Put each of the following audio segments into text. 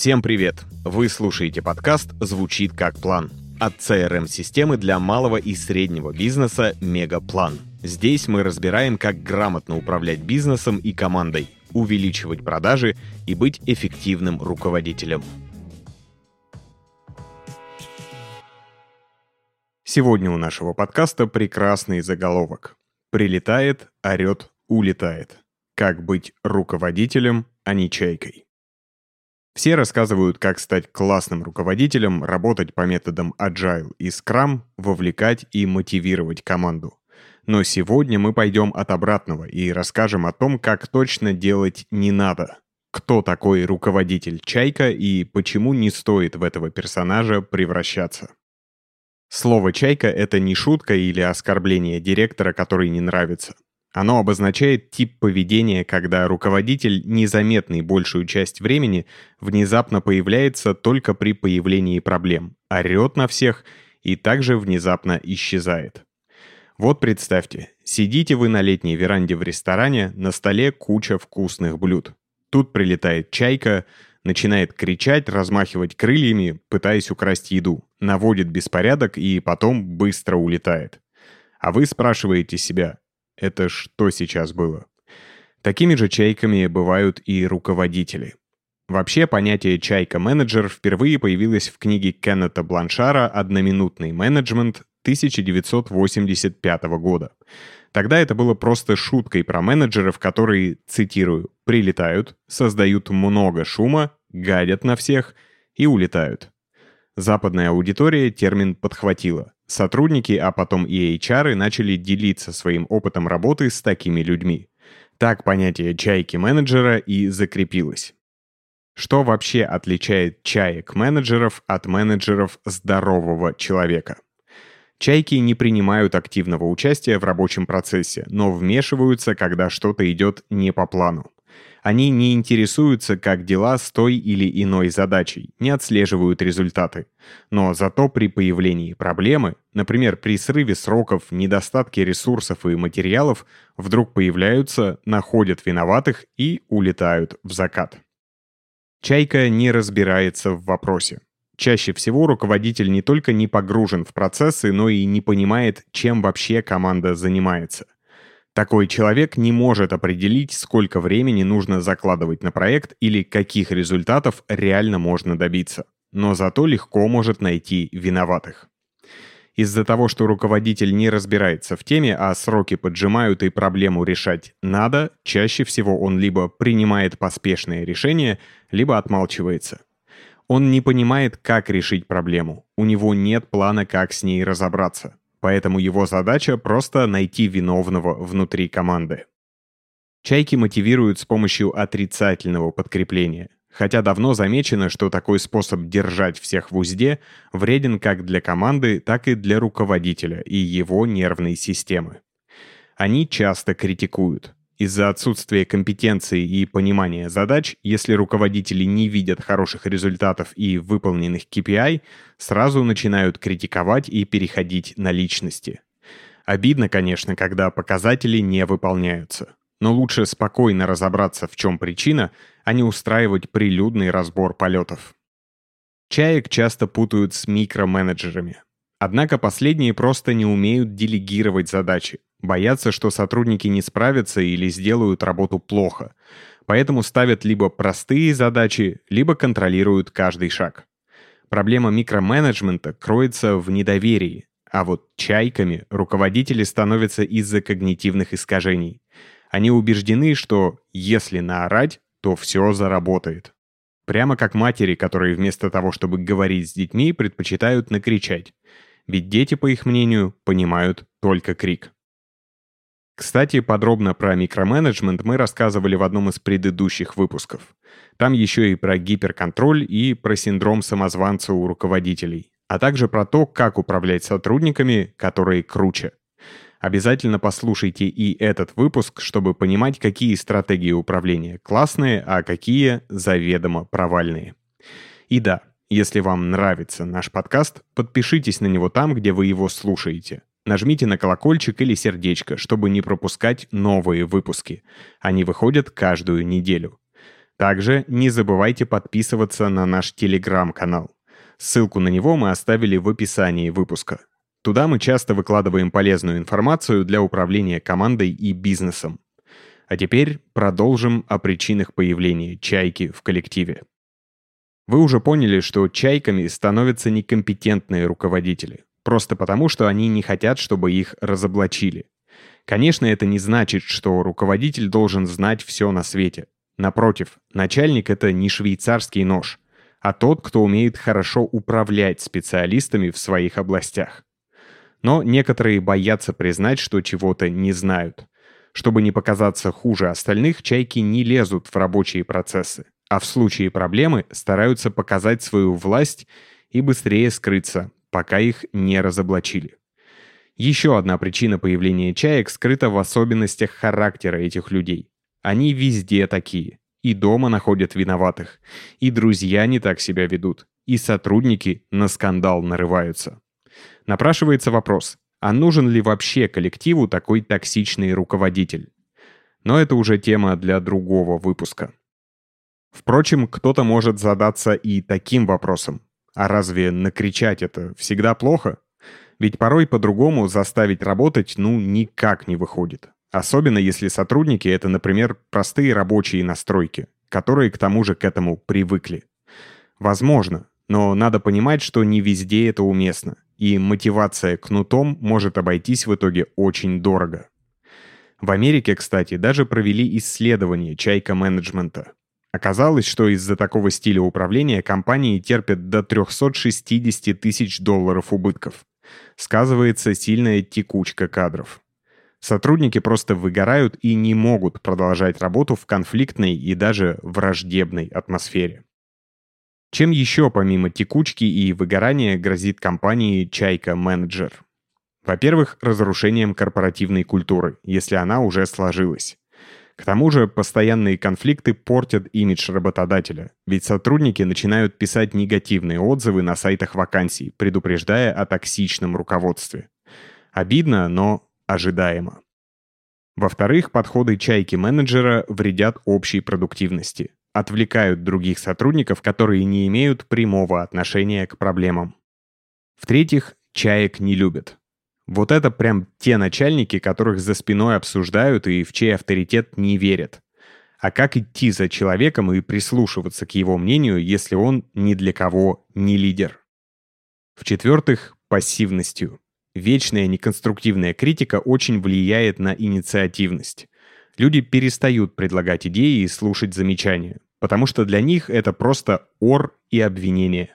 Всем привет! Вы слушаете подкаст «Звучит как план» от CRM-системы для малого и среднего бизнеса «Мегаплан». Здесь мы разбираем, как грамотно управлять бизнесом и командой, увеличивать продажи и быть эффективным руководителем. Сегодня у нашего подкаста прекрасный заголовок. Прилетает, орет, улетает. Как быть руководителем, а не чайкой. Все рассказывают, как стать классным руководителем, работать по методам Agile и Scrum, вовлекать и мотивировать команду. Но сегодня мы пойдем от обратного и расскажем о том, как точно делать не надо. Кто такой руководитель Чайка и почему не стоит в этого персонажа превращаться. Слово «чайка» — это не шутка или оскорбление директора, который не нравится. Оно обозначает тип поведения, когда руководитель, незаметный большую часть времени, внезапно появляется только при появлении проблем, орет на всех и также внезапно исчезает. Вот представьте, сидите вы на летней веранде в ресторане, на столе куча вкусных блюд. Тут прилетает чайка, начинает кричать, размахивать крыльями, пытаясь украсть еду, наводит беспорядок и потом быстро улетает. А вы спрашиваете себя, это что сейчас было? Такими же чайками бывают и руководители. Вообще, понятие «чайка-менеджер» впервые появилось в книге Кеннета Бланшара «Одноминутный менеджмент» 1985 года. Тогда это было просто шуткой про менеджеров, которые, цитирую, «прилетают, создают много шума, гадят на всех и улетают». Западная аудитория термин подхватила. Сотрудники, а потом и HR начали делиться своим опытом работы с такими людьми. Так понятие чайки-менеджера и закрепилось. Что вообще отличает чаек-менеджеров от менеджеров здорового человека? Чайки не принимают активного участия в рабочем процессе, но вмешиваются, когда что-то идет не по плану. Они не интересуются, как дела с той или иной задачей, не отслеживают результаты. Но зато при появлении проблемы, например, при срыве сроков, недостатке ресурсов и материалов, вдруг появляются, находят виноватых и улетают в закат. Чайка не разбирается в вопросе. Чаще всего руководитель не только не погружен в процессы, но и не понимает, чем вообще команда занимается – такой человек не может определить, сколько времени нужно закладывать на проект или каких результатов реально можно добиться, но зато легко может найти виноватых. Из-за того, что руководитель не разбирается в теме, а сроки поджимают и проблему решать надо, чаще всего он либо принимает поспешное решение, либо отмалчивается. Он не понимает, как решить проблему, у него нет плана, как с ней разобраться. Поэтому его задача просто найти виновного внутри команды. Чайки мотивируют с помощью отрицательного подкрепления. Хотя давно замечено, что такой способ держать всех в узде вреден как для команды, так и для руководителя и его нервной системы. Они часто критикуют. Из-за отсутствия компетенции и понимания задач, если руководители не видят хороших результатов и выполненных KPI, сразу начинают критиковать и переходить на личности. Обидно, конечно, когда показатели не выполняются. Но лучше спокойно разобраться, в чем причина, а не устраивать прилюдный разбор полетов. Чаек часто путают с микроменеджерами. Однако последние просто не умеют делегировать задачи, Боятся, что сотрудники не справятся или сделают работу плохо. Поэтому ставят либо простые задачи, либо контролируют каждый шаг. Проблема микроменеджмента кроется в недоверии, а вот чайками руководители становятся из-за когнитивных искажений. Они убеждены, что если наорать, то все заработает. Прямо как матери, которые вместо того, чтобы говорить с детьми, предпочитают накричать. Ведь дети, по их мнению, понимают только крик. Кстати, подробно про микроменеджмент мы рассказывали в одном из предыдущих выпусков. Там еще и про гиперконтроль и про синдром самозванца у руководителей, а также про то, как управлять сотрудниками, которые круче. Обязательно послушайте и этот выпуск, чтобы понимать, какие стратегии управления классные, а какие заведомо провальные. И да, если вам нравится наш подкаст, подпишитесь на него там, где вы его слушаете. Нажмите на колокольчик или сердечко, чтобы не пропускать новые выпуски. Они выходят каждую неделю. Также не забывайте подписываться на наш телеграм-канал. Ссылку на него мы оставили в описании выпуска. Туда мы часто выкладываем полезную информацию для управления командой и бизнесом. А теперь продолжим о причинах появления чайки в коллективе. Вы уже поняли, что чайками становятся некомпетентные руководители, просто потому, что они не хотят, чтобы их разоблачили. Конечно, это не значит, что руководитель должен знать все на свете. Напротив, начальник — это не швейцарский нож, а тот, кто умеет хорошо управлять специалистами в своих областях. Но некоторые боятся признать, что чего-то не знают. Чтобы не показаться хуже остальных, чайки не лезут в рабочие процессы, а в случае проблемы стараются показать свою власть и быстрее скрыться, пока их не разоблачили. Еще одна причина появления чаек скрыта в особенностях характера этих людей. Они везде такие. И дома находят виноватых. И друзья не так себя ведут. И сотрудники на скандал нарываются. Напрашивается вопрос, а нужен ли вообще коллективу такой токсичный руководитель? Но это уже тема для другого выпуска. Впрочем, кто-то может задаться и таким вопросом. А разве накричать это всегда плохо? Ведь порой по-другому заставить работать ну никак не выходит. Особенно если сотрудники — это, например, простые рабочие настройки, которые к тому же к этому привыкли. Возможно, но надо понимать, что не везде это уместно, и мотивация кнутом может обойтись в итоге очень дорого. В Америке, кстати, даже провели исследование чайка менеджмента. Оказалось, что из-за такого стиля управления компании терпят до 360 тысяч долларов убытков. Сказывается сильная текучка кадров. Сотрудники просто выгорают и не могут продолжать работу в конфликтной и даже враждебной атмосфере. Чем еще помимо текучки и выгорания грозит компании «Чайка Менеджер»? Во-первых, разрушением корпоративной культуры, если она уже сложилась. К тому же постоянные конфликты портят имидж работодателя, ведь сотрудники начинают писать негативные отзывы на сайтах вакансий, предупреждая о токсичном руководстве. Обидно, но ожидаемо. Во-вторых, подходы чайки-менеджера вредят общей продуктивности, отвлекают других сотрудников, которые не имеют прямого отношения к проблемам. В-третьих, чаек не любят. Вот это прям те начальники, которых за спиной обсуждают и в чей авторитет не верят. А как идти за человеком и прислушиваться к его мнению, если он ни для кого не лидер? В-четвертых, пассивностью. Вечная неконструктивная критика очень влияет на инициативность. Люди перестают предлагать идеи и слушать замечания, потому что для них это просто ор и обвинение.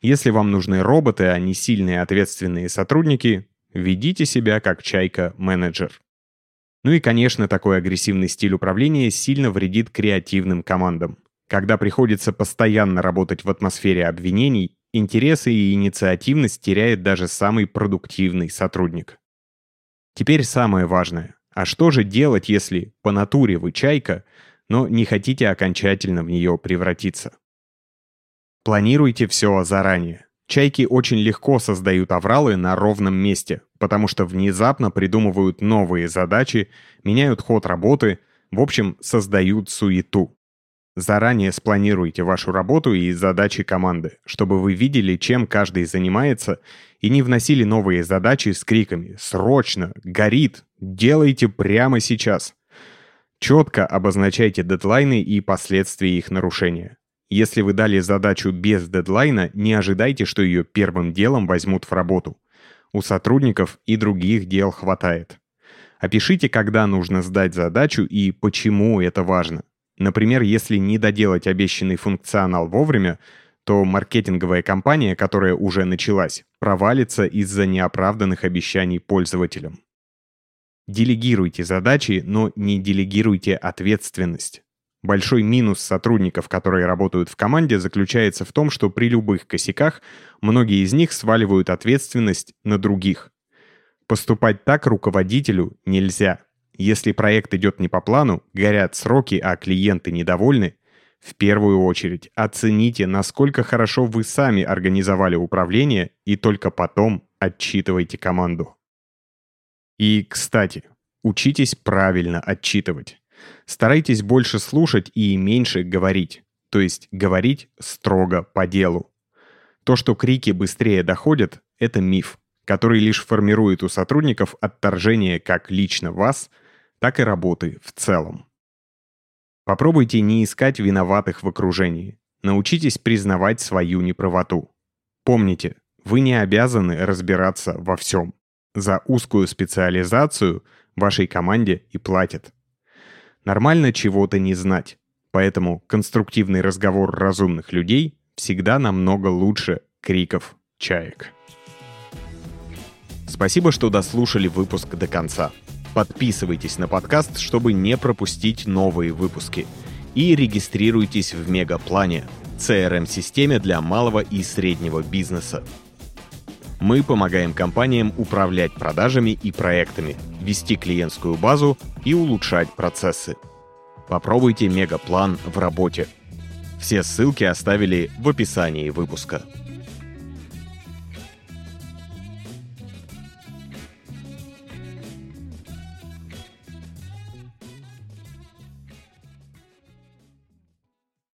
Если вам нужны роботы, а не сильные ответственные сотрудники, ведите себя как чайка-менеджер. Ну и, конечно, такой агрессивный стиль управления сильно вредит креативным командам. Когда приходится постоянно работать в атмосфере обвинений, Интересы и инициативность теряет даже самый продуктивный сотрудник. Теперь самое важное. А что же делать, если по натуре вы чайка, но не хотите окончательно в нее превратиться? Планируйте все заранее. Чайки очень легко создают авралы на ровном месте, потому что внезапно придумывают новые задачи, меняют ход работы, в общем, создают суету. Заранее спланируйте вашу работу и задачи команды, чтобы вы видели, чем каждый занимается, и не вносили новые задачи с криками «Срочно! Горит! Делайте прямо сейчас!». Четко обозначайте дедлайны и последствия их нарушения. Если вы дали задачу без дедлайна, не ожидайте, что ее первым делом возьмут в работу. У сотрудников и других дел хватает. Опишите, когда нужно сдать задачу и почему это важно. Например, если не доделать обещанный функционал вовремя, то маркетинговая кампания, которая уже началась, провалится из-за неоправданных обещаний пользователям. Делегируйте задачи, но не делегируйте ответственность. Большой минус сотрудников, которые работают в команде, заключается в том, что при любых косяках многие из них сваливают ответственность на других. Поступать так руководителю нельзя. Если проект идет не по плану, горят сроки, а клиенты недовольны, в первую очередь оцените, насколько хорошо вы сами организовали управление и только потом отчитывайте команду. И, кстати, учитесь правильно отчитывать. Старайтесь больше слушать и меньше говорить, то есть говорить строго по делу. То, что крики быстрее доходят, это миф, который лишь формирует у сотрудников отторжение как лично вас, так и работы в целом. Попробуйте не искать виноватых в окружении. Научитесь признавать свою неправоту. Помните, вы не обязаны разбираться во всем. За узкую специализацию вашей команде и платят. Нормально чего-то не знать, поэтому конструктивный разговор разумных людей всегда намного лучше криков чаек. Спасибо, что дослушали выпуск до конца. Подписывайтесь на подкаст, чтобы не пропустить новые выпуски. И регистрируйтесь в Мегаплане, CRM-системе для малого и среднего бизнеса. Мы помогаем компаниям управлять продажами и проектами, вести клиентскую базу и улучшать процессы. Попробуйте Мегаплан в работе. Все ссылки оставили в описании выпуска.